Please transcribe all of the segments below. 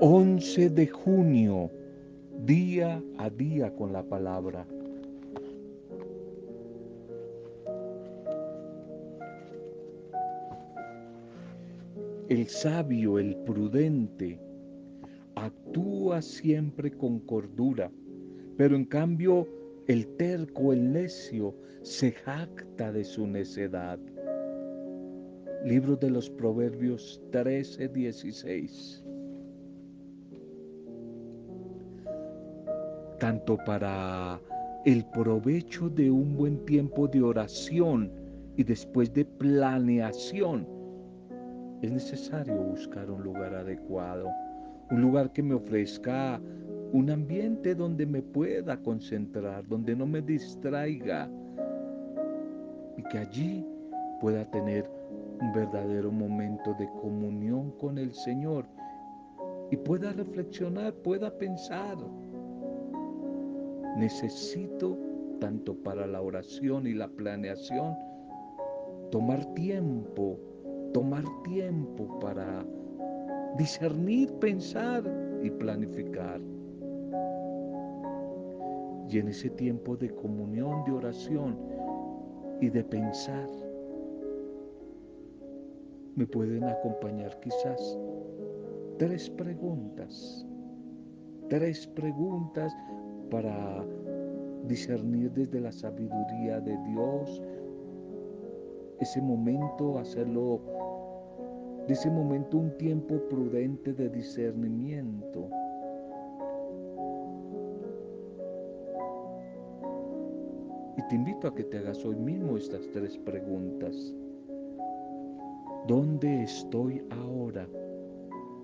11 de junio, día a día con la palabra. El sabio, el prudente, actúa siempre con cordura, pero en cambio el terco, el necio, se jacta de su necedad. Libro de los Proverbios 13, 16. Tanto para el provecho de un buen tiempo de oración y después de planeación, es necesario buscar un lugar adecuado, un lugar que me ofrezca un ambiente donde me pueda concentrar, donde no me distraiga y que allí pueda tener un verdadero momento de comunión con el Señor y pueda reflexionar, pueda pensar. Necesito, tanto para la oración y la planeación, tomar tiempo, tomar tiempo para discernir, pensar y planificar. Y en ese tiempo de comunión, de oración y de pensar, me pueden acompañar quizás tres preguntas, tres preguntas para discernir desde la sabiduría de Dios ese momento, hacerlo de ese momento un tiempo prudente de discernimiento te invito a que te hagas hoy mismo estas tres preguntas. ¿Dónde estoy ahora?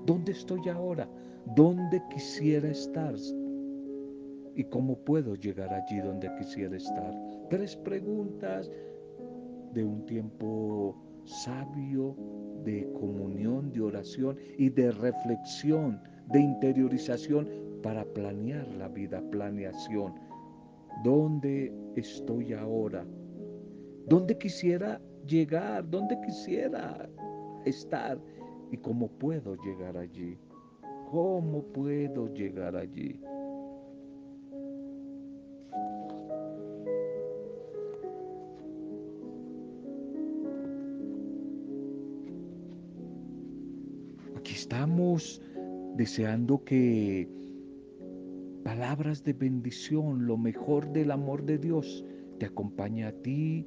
¿Dónde estoy ahora? ¿Dónde quisiera estar? ¿Y cómo puedo llegar allí donde quisiera estar? Tres preguntas de un tiempo sabio, de comunión, de oración y de reflexión, de interiorización para planear la vida, planeación ¿Dónde estoy ahora? ¿Dónde quisiera llegar? ¿Dónde quisiera estar? ¿Y cómo puedo llegar allí? ¿Cómo puedo llegar allí? Deseando que palabras de bendición, lo mejor del amor de Dios, te acompañe a ti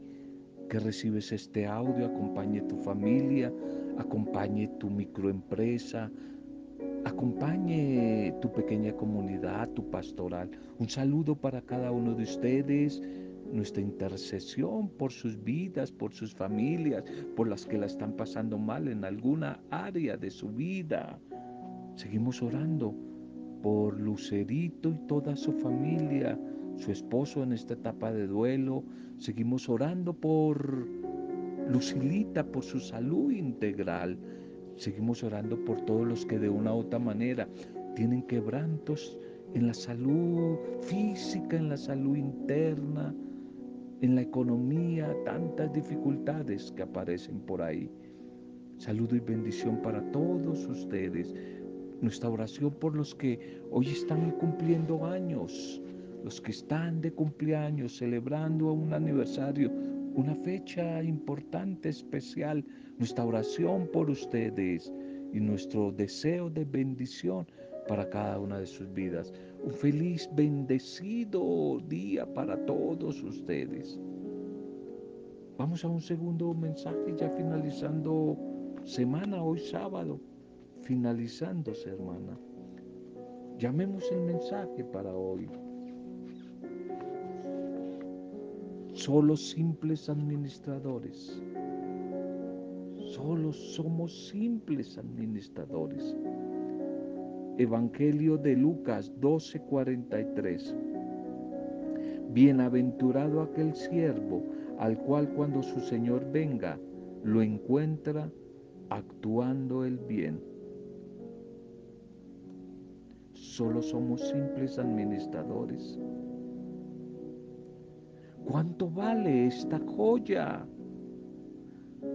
que recibes este audio, acompañe tu familia, acompañe tu microempresa, acompañe tu pequeña comunidad, tu pastoral. Un saludo para cada uno de ustedes, nuestra intercesión por sus vidas, por sus familias, por las que la están pasando mal en alguna área de su vida. Seguimos orando por Lucerito y toda su familia, su esposo en esta etapa de duelo. Seguimos orando por Lucilita, por su salud integral. Seguimos orando por todos los que de una u otra manera tienen quebrantos en la salud física, en la salud interna, en la economía, tantas dificultades que aparecen por ahí. Saludo y bendición para todos ustedes nuestra oración por los que hoy están cumpliendo años, los que están de cumpleaños, celebrando un aniversario, una fecha importante, especial, nuestra oración por ustedes y nuestro deseo de bendición para cada una de sus vidas. Un feliz, bendecido día para todos ustedes. Vamos a un segundo mensaje ya finalizando semana, hoy sábado finalizándose, hermana. Llamemos el mensaje para hoy. Solo simples administradores. Solo somos simples administradores. Evangelio de Lucas 12:43. Bienaventurado aquel siervo al cual cuando su Señor venga lo encuentra actuando el bien solo somos simples administradores. ¿Cuánto vale esta joya?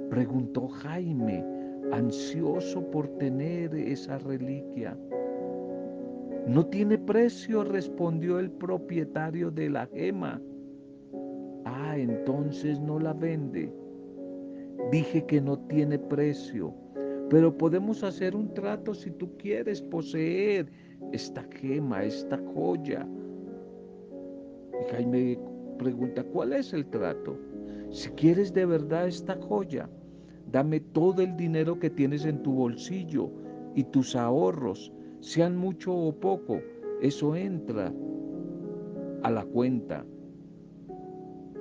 Preguntó Jaime, ansioso por tener esa reliquia. No tiene precio, respondió el propietario de la gema. Ah, entonces no la vende. Dije que no tiene precio, pero podemos hacer un trato si tú quieres poseer esta gema, esta joya. Y Jaime pregunta, ¿cuál es el trato? Si quieres de verdad esta joya, dame todo el dinero que tienes en tu bolsillo y tus ahorros, sean mucho o poco, eso entra a la cuenta.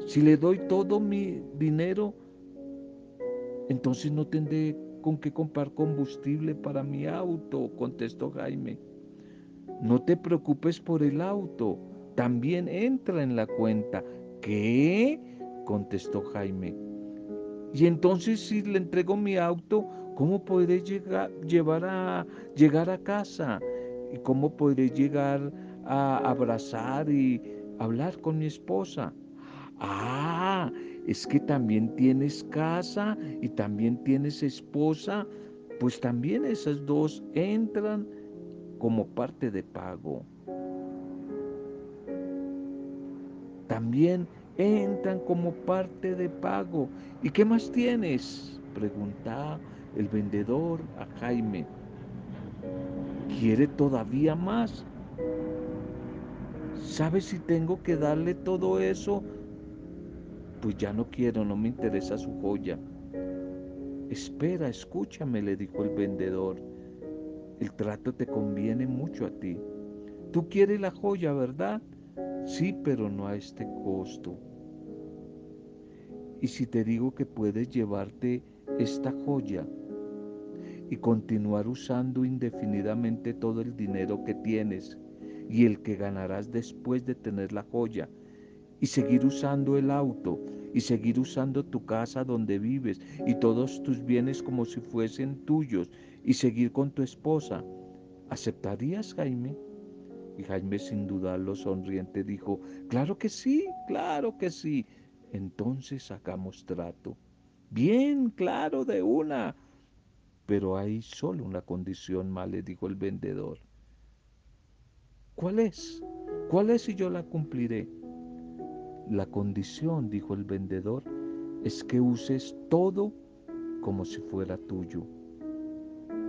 Si le doy todo mi dinero, entonces no tendré con qué comprar combustible para mi auto, contestó Jaime. No te preocupes por el auto, también entra en la cuenta. ¿Qué? contestó Jaime. Y entonces si le entrego mi auto, ¿cómo podré llegar, a, llegar a casa? ¿Y cómo podré llegar a abrazar y hablar con mi esposa? Ah, es que también tienes casa y también tienes esposa, pues también esas dos entran como parte de pago. También entran como parte de pago. ¿Y qué más tienes? Pregunta el vendedor a Jaime. ¿Quiere todavía más? ¿Sabes si tengo que darle todo eso? Pues ya no quiero, no me interesa su joya. Espera, escúchame, le dijo el vendedor. El trato te conviene mucho a ti. Tú quieres la joya, ¿verdad? Sí, pero no a este costo. Y si te digo que puedes llevarte esta joya y continuar usando indefinidamente todo el dinero que tienes y el que ganarás después de tener la joya, y seguir usando el auto y seguir usando tu casa donde vives y todos tus bienes como si fuesen tuyos y seguir con tu esposa, ¿aceptarías, Jaime? Y Jaime sin dudarlo sonriente dijo, claro que sí, claro que sí. Entonces sacamos trato. Bien, claro, de una. Pero hay solo una condición más, le dijo el vendedor. ¿Cuál es? ¿Cuál es y yo la cumpliré? La condición, dijo el vendedor, es que uses todo como si fuera tuyo.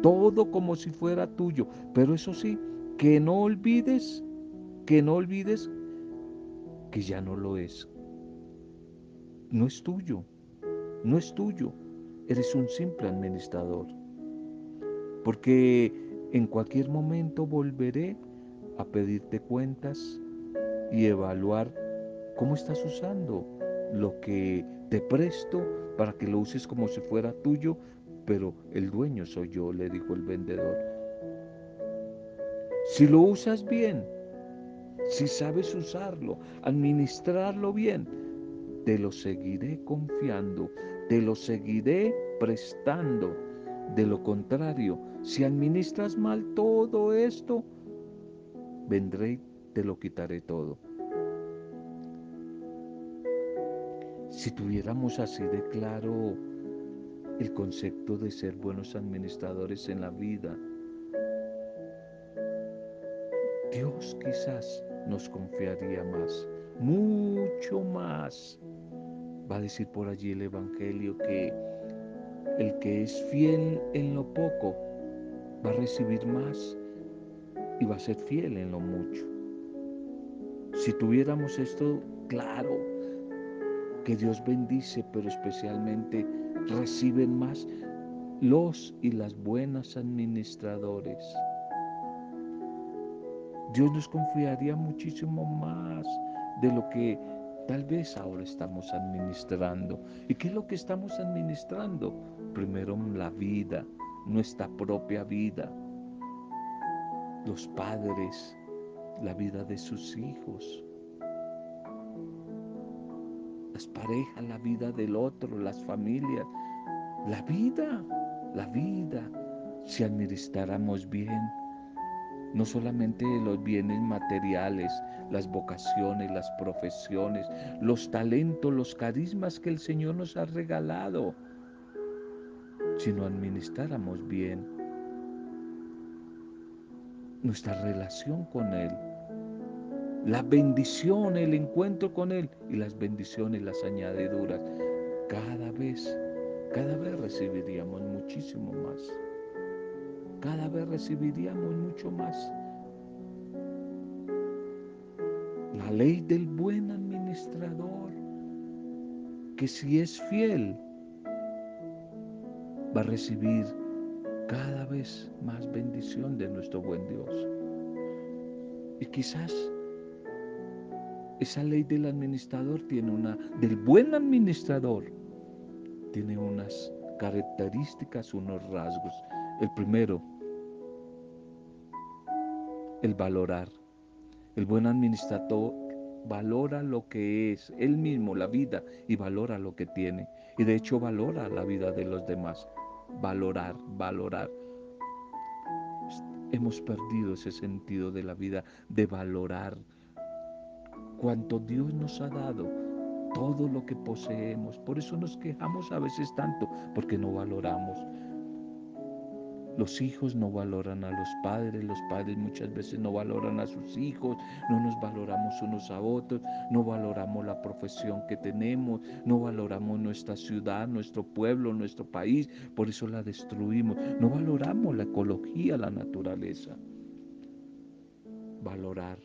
Todo como si fuera tuyo. Pero eso sí, que no olvides, que no olvides que ya no lo es. No es tuyo, no es tuyo. Eres un simple administrador. Porque en cualquier momento volveré a pedirte cuentas y evaluar ¿Cómo estás usando lo que te presto para que lo uses como si fuera tuyo? Pero el dueño soy yo, le dijo el vendedor. Si lo usas bien, si sabes usarlo, administrarlo bien, te lo seguiré confiando, te lo seguiré prestando. De lo contrario, si administras mal todo esto, vendré y te lo quitaré todo. Si tuviéramos así de claro el concepto de ser buenos administradores en la vida, Dios quizás nos confiaría más, mucho más. Va a decir por allí el Evangelio que el que es fiel en lo poco va a recibir más y va a ser fiel en lo mucho. Si tuviéramos esto claro, que Dios bendice, pero especialmente reciben más los y las buenas administradores. Dios nos confiaría muchísimo más de lo que tal vez ahora estamos administrando. ¿Y qué es lo que estamos administrando? Primero la vida, nuestra propia vida, los padres, la vida de sus hijos, las parejas, la vida del otro, las familias, la vida, la vida, si administráramos bien, no solamente los bienes materiales, las vocaciones, las profesiones, los talentos, los carismas que el Señor nos ha regalado, sino administráramos bien nuestra relación con Él, la bendición, el encuentro con Él y las bendiciones, las añadiduras. Cada vez, cada vez recibiríamos muchísimo más. Cada vez recibiríamos mucho más. La ley del buen administrador, que si es fiel, va a recibir cada vez más bendición de nuestro buen Dios. Y quizás esa ley del administrador tiene una, del buen administrador, tiene unas características, unos rasgos. El primero, el valorar. El buen administrador valora lo que es él mismo, la vida, y valora lo que tiene. Y de hecho valora la vida de los demás. Valorar, valorar. Hemos perdido ese sentido de la vida, de valorar cuanto Dios nos ha dado, todo lo que poseemos. Por eso nos quejamos a veces tanto, porque no valoramos. Los hijos no valoran a los padres, los padres muchas veces no valoran a sus hijos, no nos valoramos unos a otros, no valoramos la profesión que tenemos, no valoramos nuestra ciudad, nuestro pueblo, nuestro país, por eso la destruimos, no valoramos la ecología, la naturaleza. Valorar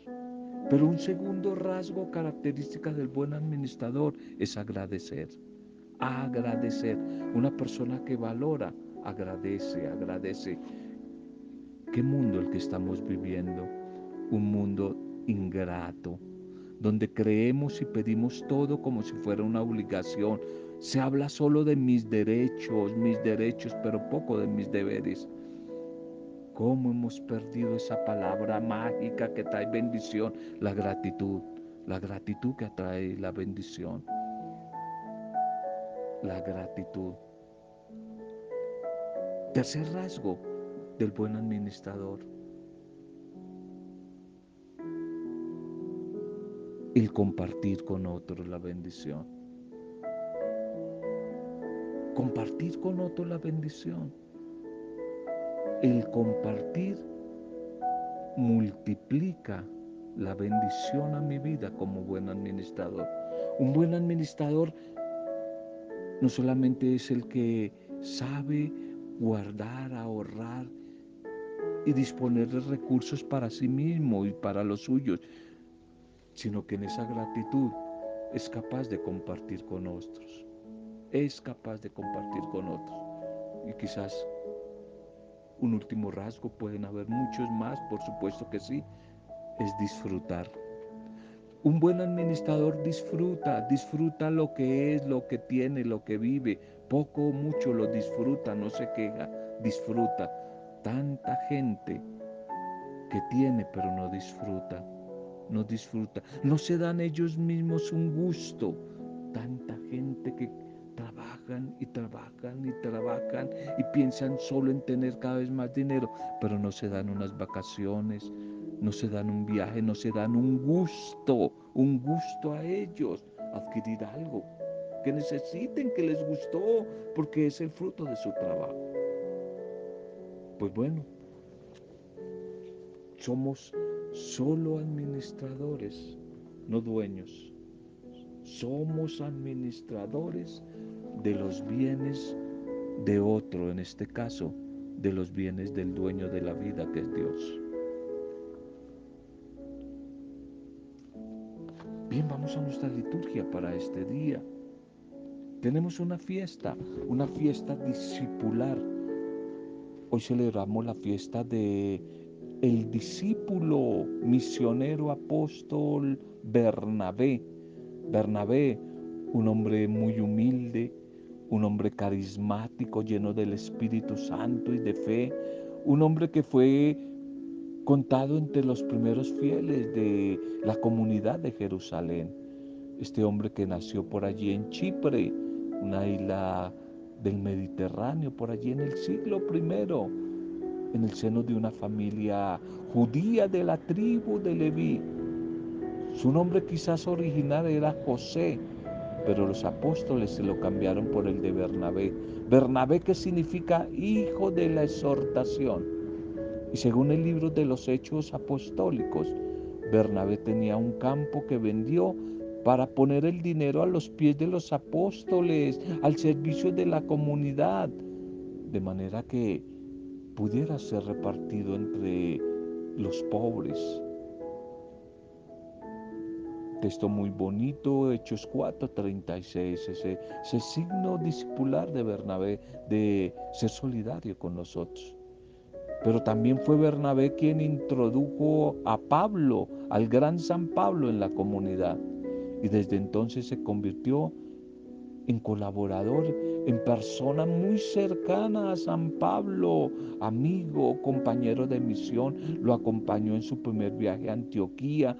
pero un segundo rasgo característica del buen administrador es agradecer. Agradecer. Una persona que valora, agradece, agradece. ¿Qué mundo el que estamos viviendo? Un mundo ingrato, donde creemos y pedimos todo como si fuera una obligación. Se habla solo de mis derechos, mis derechos, pero poco de mis deberes. ¿Cómo hemos perdido esa palabra mágica que trae bendición? La gratitud, la gratitud que atrae la bendición. La gratitud. Tercer rasgo del buen administrador. El compartir con otros la bendición. Compartir con otros la bendición. El compartir multiplica la bendición a mi vida como buen administrador. Un buen administrador no solamente es el que sabe guardar, ahorrar y disponer de recursos para sí mismo y para los suyos, sino que en esa gratitud es capaz de compartir con otros. Es capaz de compartir con otros. Y quizás un último rasgo, pueden haber muchos más, por supuesto que sí, es disfrutar. Un buen administrador disfruta, disfruta lo que es, lo que tiene, lo que vive, poco o mucho lo disfruta, no se queja, disfruta. Tanta gente que tiene pero no disfruta, no disfruta, no se dan ellos mismos un gusto. Tanta gente que y trabajan y trabajan y piensan solo en tener cada vez más dinero, pero no se dan unas vacaciones, no se dan un viaje, no se dan un gusto, un gusto a ellos, adquirir algo que necesiten, que les gustó, porque es el fruto de su trabajo. Pues bueno, somos solo administradores, no dueños. Somos administradores de los bienes de otro, en este caso, de los bienes del dueño de la vida, que es Dios. Bien, vamos a nuestra liturgia para este día. Tenemos una fiesta, una fiesta discipular. Hoy celebramos la fiesta de el discípulo misionero apóstol Bernabé. Bernabé, un hombre muy humilde, un hombre carismático, lleno del Espíritu Santo y de fe, un hombre que fue contado entre los primeros fieles de la comunidad de Jerusalén. Este hombre que nació por allí en Chipre, una isla del Mediterráneo, por allí en el siglo I, en el seno de una familia judía de la tribu de Leví. Su nombre quizás original era José, pero los apóstoles se lo cambiaron por el de Bernabé. Bernabé que significa hijo de la exhortación. Y según el libro de los Hechos Apostólicos, Bernabé tenía un campo que vendió para poner el dinero a los pies de los apóstoles, al servicio de la comunidad, de manera que pudiera ser repartido entre los pobres. Texto muy bonito, Hechos 4:36, ese, ese signo discipular de Bernabé de ser solidario con nosotros. Pero también fue Bernabé quien introdujo a Pablo, al gran San Pablo en la comunidad. Y desde entonces se convirtió en colaborador, en persona muy cercana a San Pablo, amigo, compañero de misión. Lo acompañó en su primer viaje a Antioquía,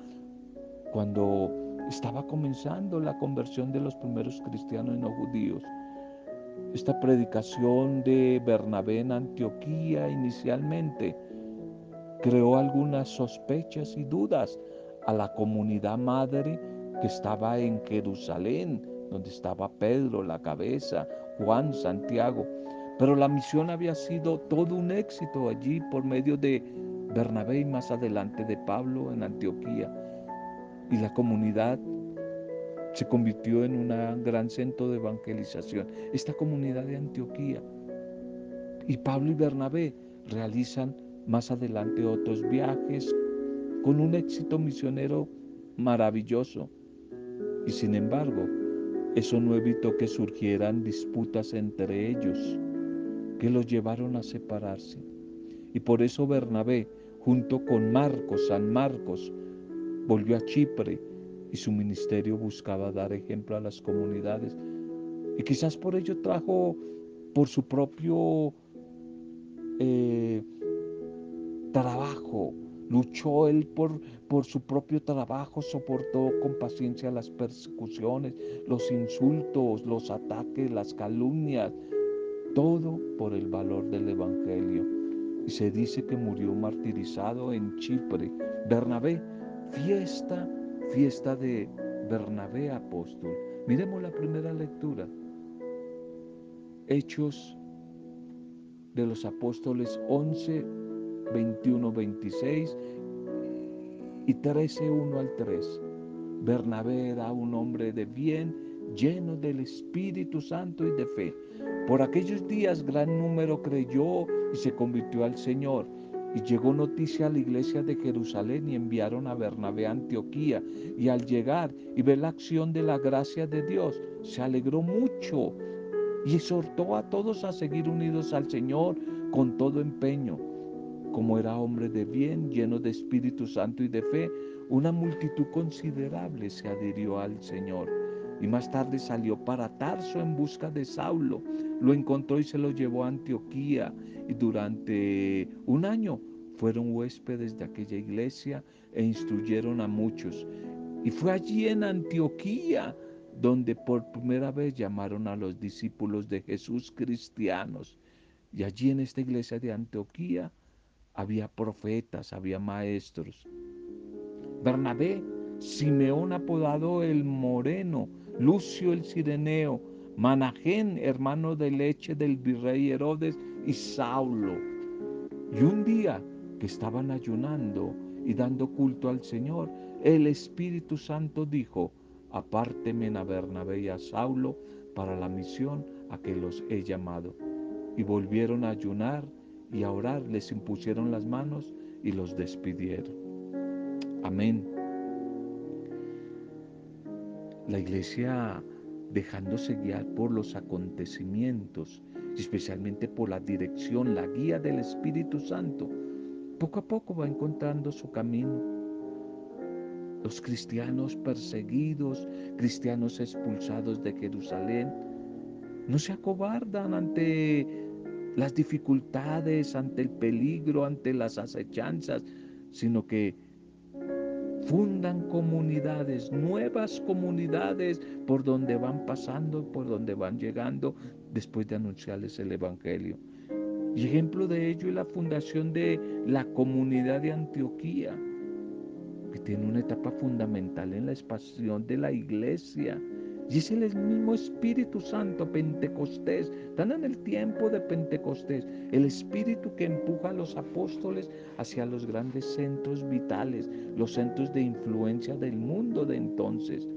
cuando estaba comenzando la conversión de los primeros cristianos no judíos. Esta predicación de Bernabé en Antioquía inicialmente creó algunas sospechas y dudas a la comunidad madre que estaba en Jerusalén, donde estaba Pedro, la cabeza, Juan, Santiago. Pero la misión había sido todo un éxito allí por medio de Bernabé y más adelante de Pablo en Antioquía. Y la comunidad se convirtió en un gran centro de evangelización. Esta comunidad de Antioquía. Y Pablo y Bernabé realizan más adelante otros viajes con un éxito misionero maravilloso. Y sin embargo, eso no evitó que surgieran disputas entre ellos, que los llevaron a separarse. Y por eso Bernabé, junto con Marcos, San Marcos, volvió a Chipre y su ministerio buscaba dar ejemplo a las comunidades. Y quizás por ello trajo por su propio eh, trabajo, Luchó él por, por su propio trabajo, soportó con paciencia las persecuciones, los insultos, los ataques, las calumnias, todo por el valor del Evangelio. Y se dice que murió martirizado en Chipre. Bernabé, fiesta, fiesta de Bernabé apóstol. Miremos la primera lectura. Hechos de los apóstoles 11, 21, 26 y 13, 1 al 3. Bernabé era un hombre de bien, lleno del Espíritu Santo y de fe. Por aquellos días gran número creyó y se convirtió al Señor. Y llegó noticia a la iglesia de Jerusalén y enviaron a Bernabé a Antioquía. Y al llegar y ver la acción de la gracia de Dios, se alegró mucho y exhortó a todos a seguir unidos al Señor con todo empeño como era hombre de bien, lleno de Espíritu Santo y de fe, una multitud considerable se adhirió al Señor. Y más tarde salió para Tarso en busca de Saulo. Lo encontró y se lo llevó a Antioquía. Y durante un año fueron huéspedes de aquella iglesia e instruyeron a muchos. Y fue allí en Antioquía donde por primera vez llamaron a los discípulos de Jesús cristianos. Y allí en esta iglesia de Antioquía había profetas, había maestros. Bernabé, Simeón apodado el Moreno, Lucio el Sireneo, Manajén, hermano de leche del virrey Herodes, y Saulo. Y un día que estaban ayunando y dando culto al Señor, el Espíritu Santo dijo, apárteme a Bernabé y a Saulo para la misión a que los he llamado. Y volvieron a ayunar y a orar, les impusieron las manos y los despidieron. Amén. La iglesia dejándose guiar por los acontecimientos, especialmente por la dirección, la guía del Espíritu Santo, poco a poco va encontrando su camino. Los cristianos perseguidos, cristianos expulsados de Jerusalén, no se acobardan ante las dificultades, ante el peligro, ante las acechanzas, sino que fundan comunidades, nuevas comunidades por donde van pasando, por donde van llegando después de anunciarles el Evangelio. Y ejemplo de ello es la fundación de la comunidad de Antioquía, que tiene una etapa fundamental en la expansión de la iglesia Y es el mismo Espíritu Santo, Pentecostés. Están en el tiempo de Pentecostés. El Espíritu que empuja a los apóstoles hacia los grandes centros vitales, los centros de influencia del mundo de entonces.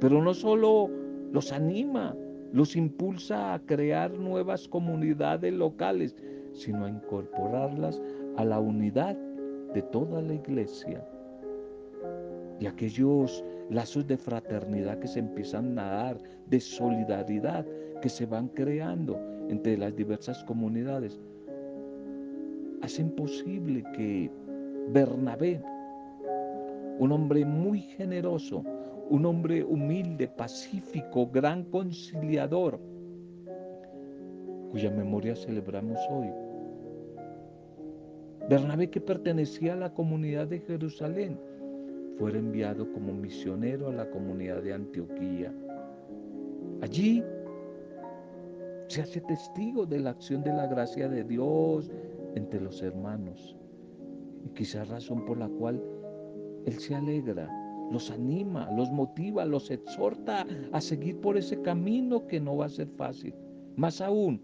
Pero no solo los anima, los impulsa a crear nuevas comunidades locales, sino a incorporarlas a la unidad de toda la iglesia. Y aquellos lazos de fraternidad que se empiezan a dar, de solidaridad que se van creando entre las diversas comunidades, hacen posible que Bernabé, un hombre muy generoso, un hombre humilde, pacífico, gran conciliador, cuya memoria celebramos hoy. Bernabé que pertenecía a la comunidad de Jerusalén, fue enviado como misionero a la comunidad de Antioquía. Allí se hace testigo de la acción de la gracia de Dios entre los hermanos. Y quizás razón por la cual Él se alegra, los anima, los motiva, los exhorta a seguir por ese camino que no va a ser fácil. Más aún,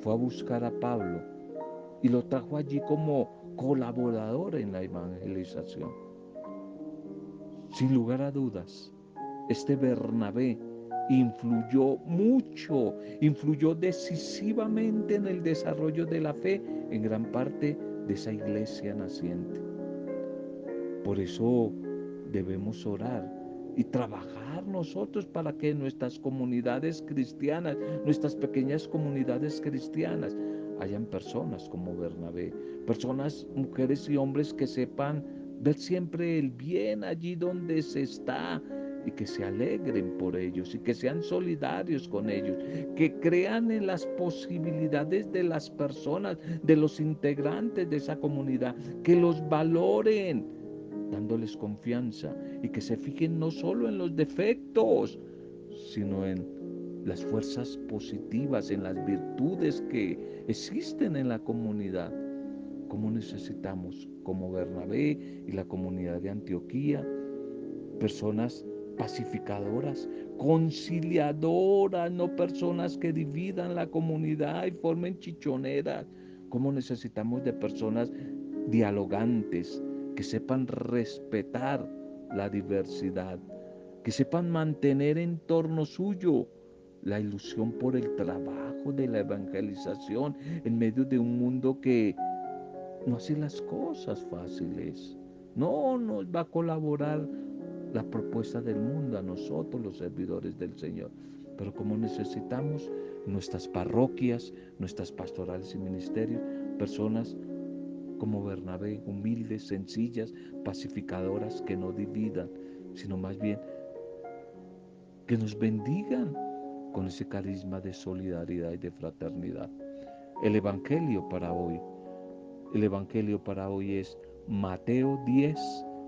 fue a buscar a Pablo y lo trajo allí como colaborador en la evangelización. Sin lugar a dudas, este Bernabé influyó mucho, influyó decisivamente en el desarrollo de la fe en gran parte de esa iglesia naciente. Por eso debemos orar y trabajar nosotros para que nuestras comunidades cristianas, nuestras pequeñas comunidades cristianas, hayan personas como Bernabé, personas, mujeres y hombres que sepan ver siempre el bien allí donde se está y que se alegren por ellos y que sean solidarios con ellos, que crean en las posibilidades de las personas, de los integrantes de esa comunidad, que los valoren dándoles confianza y que se fijen no solo en los defectos, sino en las fuerzas positivas, en las virtudes que existen en la comunidad. ¿Cómo necesitamos como Bernabé y la comunidad de Antioquía, personas pacificadoras, conciliadoras, no personas que dividan la comunidad y formen chichoneras. ¿Cómo necesitamos de personas dialogantes, que sepan respetar la diversidad, que sepan mantener en torno suyo la ilusión por el trabajo de la evangelización en medio de un mundo que no hace las cosas fáciles. No nos va a colaborar la propuesta del mundo a nosotros, los servidores del Señor. Pero como necesitamos nuestras parroquias, nuestras pastorales y ministerios, personas como Bernabé, humildes, sencillas, pacificadoras, que no dividan, sino más bien que nos bendigan con ese carisma de solidaridad y de fraternidad. El Evangelio para hoy el Evangelio para hoy es Mateo 10,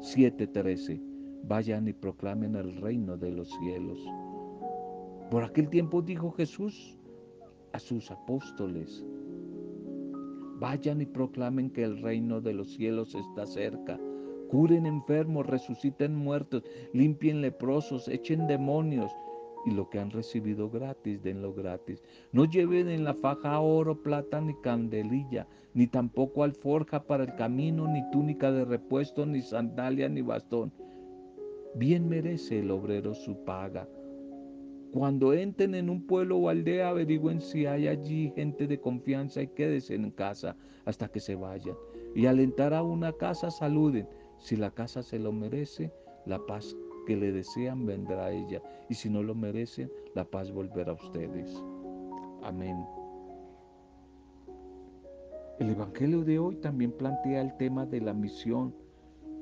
7, 13. Vayan y proclamen el reino de los cielos. Por aquel tiempo dijo Jesús a sus apóstoles, vayan y proclamen que el reino de los cielos está cerca. Curen enfermos, resuciten muertos, limpien leprosos, echen demonios y lo que han recibido gratis, denlo gratis. No lleven en la faja oro, plata ni candelilla, ni tampoco alforja para el camino, ni túnica de repuesto, ni sandalia, ni bastón. Bien merece el obrero su paga. Cuando entren en un pueblo o aldea, averigüen si hay allí gente de confianza y quédense en casa hasta que se vayan. Y al entrar a una casa, saluden. Si la casa se lo merece, la paz que le desean vendrá a ella, y si no lo merecen, la paz volverá a ustedes. Amén. El Evangelio de hoy también plantea el tema de la misión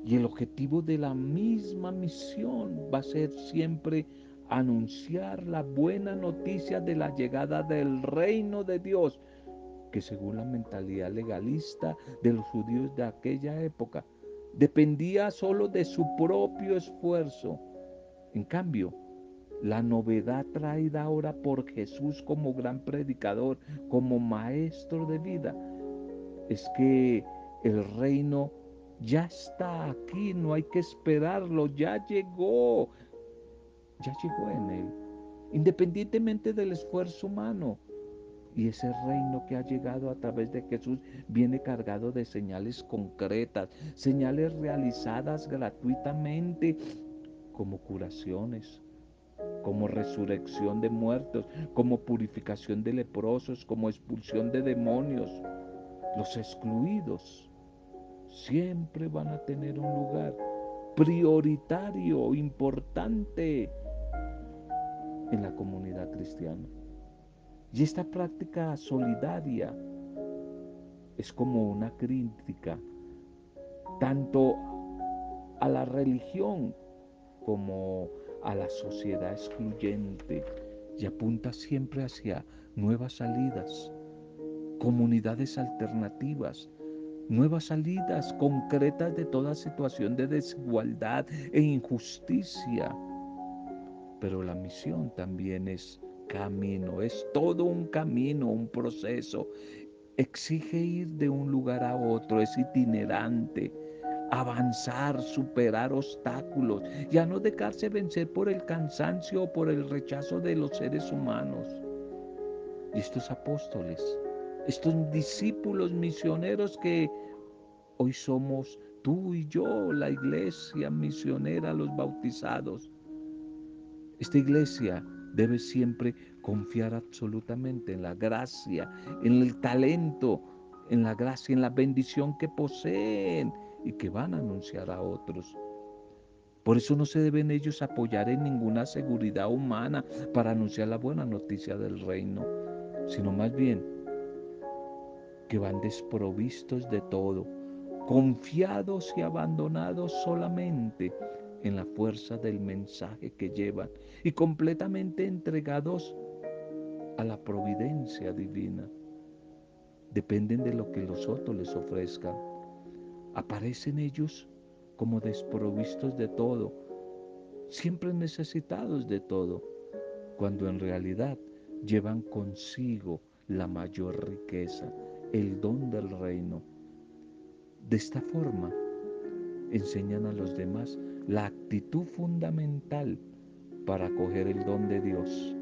y el objetivo de la misma misión va a ser siempre anunciar la buena noticia de la llegada del reino de Dios, que según la mentalidad legalista de los judíos de aquella época, dependía solo de su propio esfuerzo. En cambio, la novedad traída ahora por Jesús como gran predicador, como maestro de vida, es que el reino ya está aquí, no hay que esperarlo, ya llegó, ya llegó en él. independientemente del esfuerzo humano. Y ese reino que ha llegado a través de Jesús viene cargado de señales concretas, señales realizadas gratuitamente como curaciones, como resurrección de muertos, como purificación de leprosos, como expulsión de demonios. Los excluidos siempre van a tener un lugar prioritario, importante en la comunidad cristiana. Y esta práctica solidaria es como una crítica tanto a la religión como a la sociedad excluyente y apunta siempre hacia nuevas salidas, comunidades alternativas, nuevas salidas concretas de toda situación de desigualdad e injusticia. Pero la misión también es camino, es todo un camino, un proceso. Exige ir de un lugar a otro, es itinerante, avanzar, superar obstáculos, ya no dejarse vencer por el cansancio o por el rechazo de los seres humanos. Y estos apóstoles, estos discípulos misioneros que hoy somos tú y yo, la iglesia misionera, los bautizados. Esta iglesia debe siempre confiar absolutamente en la gracia, en el talento, en la gracia, en la bendición que poseen y que van a anunciar a otros. Por eso no se deben ellos apoyar en ninguna seguridad humana para anunciar la buena noticia del reino, sino más bien que van desprovistos de todo, confiados y abandonados solamente en la fuerza del mensaje que llevan y completamente entregados a la providencia divina. Dependen de lo que los otros les ofrezcan. Aparecen ellos como desprovistos de todo, siempre necesitados de todo, cuando en realidad llevan consigo la mayor riqueza, el don del reino. De esta forma, enseñan a los demás la actitud fundamental para acoger el don de Dios,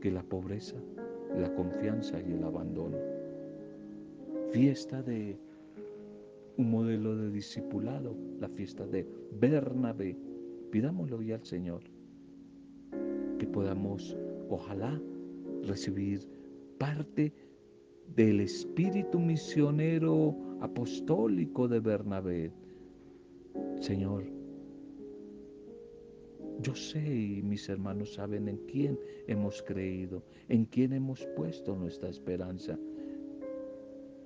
que la pobreza, la confianza y el abandono. Fiesta de un modelo de discipulado, la fiesta de Bernabé. Pidámoslo hoy al Señor, que podamos, ojalá, recibir parte del espíritu misionero apostólico de Bernabé. Señor, yo sé y mis hermanos saben en quién hemos creído, en quién hemos puesto nuestra esperanza,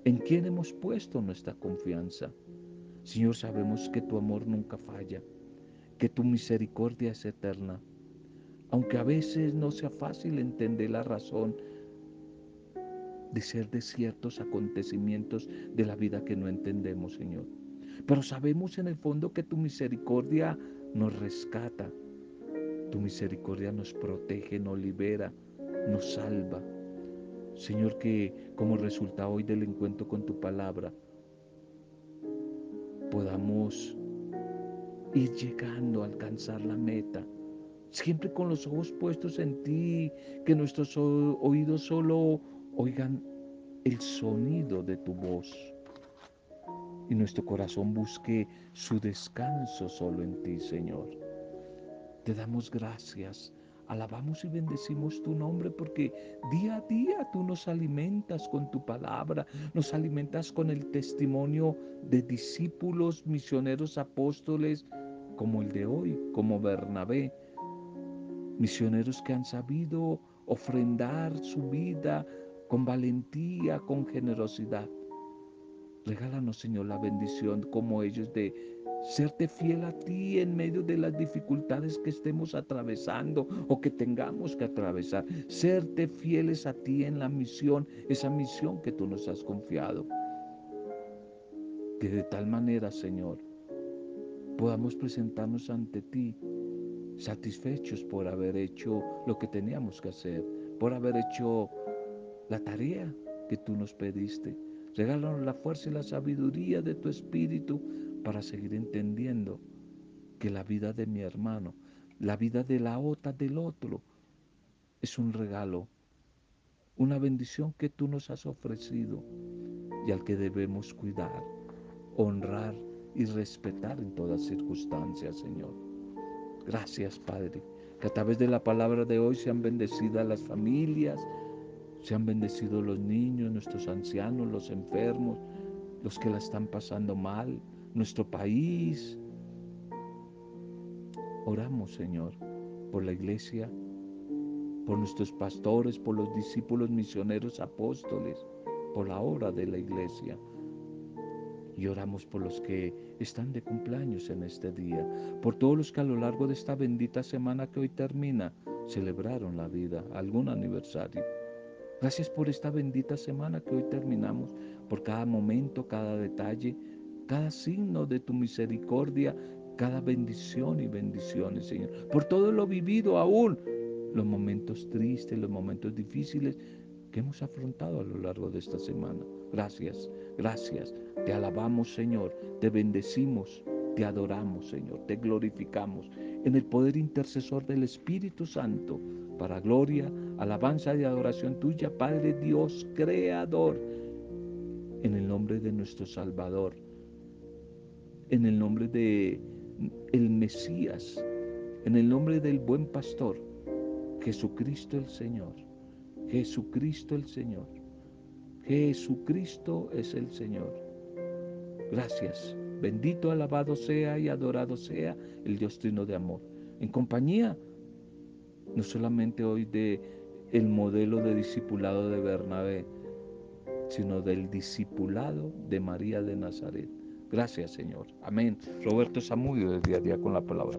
en quién hemos puesto nuestra confianza. Señor, sabemos que tu amor nunca falla, que tu misericordia es eterna. Aunque a veces no sea fácil entender la razón de ser de ciertos acontecimientos de la vida que no entendemos, Señor. Pero sabemos en el fondo que tu misericordia nos rescata, tu misericordia nos protege, nos libera, nos salva. Señor, que como resultado hoy del encuentro con tu palabra, podamos ir llegando a alcanzar la meta, siempre con los ojos puestos en ti, que nuestros oídos solo oigan el sonido de tu voz y nuestro corazón busque su descanso solo en ti, Señor. Te damos gracias, alabamos y bendecimos tu nombre porque día a día tú nos alimentas con tu palabra, nos alimentas con el testimonio de discípulos, misioneros, apóstoles, como el de hoy, como Bernabé, misioneros que han sabido ofrendar su vida con valentía, con generosidad. Regálanos, Señor, la bendición como ellos de serte fiel a ti en medio de las dificultades que estemos atravesando o que tengamos que atravesar. Serte fieles a ti en la misión, esa misión que tú nos has confiado. Que de tal manera, Señor, podamos presentarnos ante ti satisfechos por haber hecho lo que teníamos que hacer, por haber hecho la tarea que tú nos pediste. Regálanos la fuerza y la sabiduría de tu espíritu para seguir entendiendo que la vida de mi hermano la vida de la otra, del otro, es un regalo, una bendición que tú nos has ofrecido y al que debemos cuidar, honrar y respetar en todas circunstancias, Señor. Gracias, Padre, que a través de la palabra de hoy sean bendecidas las familias, sean bendecidos los niños, nuestros ancianos, los enfermos, los que la están pasando mal, nuestro país. Oramos, Señor, por la iglesia, por nuestros pastores, por los discípulos misioneros apóstoles, por la obra de la iglesia. Y oramos por los que están de cumpleaños en este día, por todos los que a lo largo de esta bendita semana que hoy termina celebraron la vida, algún aniversario. Gracias por esta bendita semana que hoy terminamos, por cada momento, cada detalle, cada signo de tu misericordia, cada bendición y bendiciones, Señor. Por todo lo vivido aún, los momentos tristes, los momentos difíciles que hemos afrontado a lo largo de esta semana. Gracias, gracias. Te alabamos, Señor. Te bendecimos, te adoramos, Señor. Te glorificamos en el poder intercesor del Espíritu Santo para gloria, alabanza y adoración tuya, Padre Dios, Creador, en el nombre de nuestro Salvador, en el nombre de el Mesías, en el nombre del buen pastor, Jesucristo el Señor, Jesucristo el Señor, Jesucristo es el Señor. Gracias, bendito, alabado sea y adorado sea el Dios trino de amor, en compañía no solamente hoy de el modelo de discipulado de Bernabé, sino del discipulado de María de Nazaret. Gracias, Señor. Amén. Roberto Samudio de día a día con la palabra.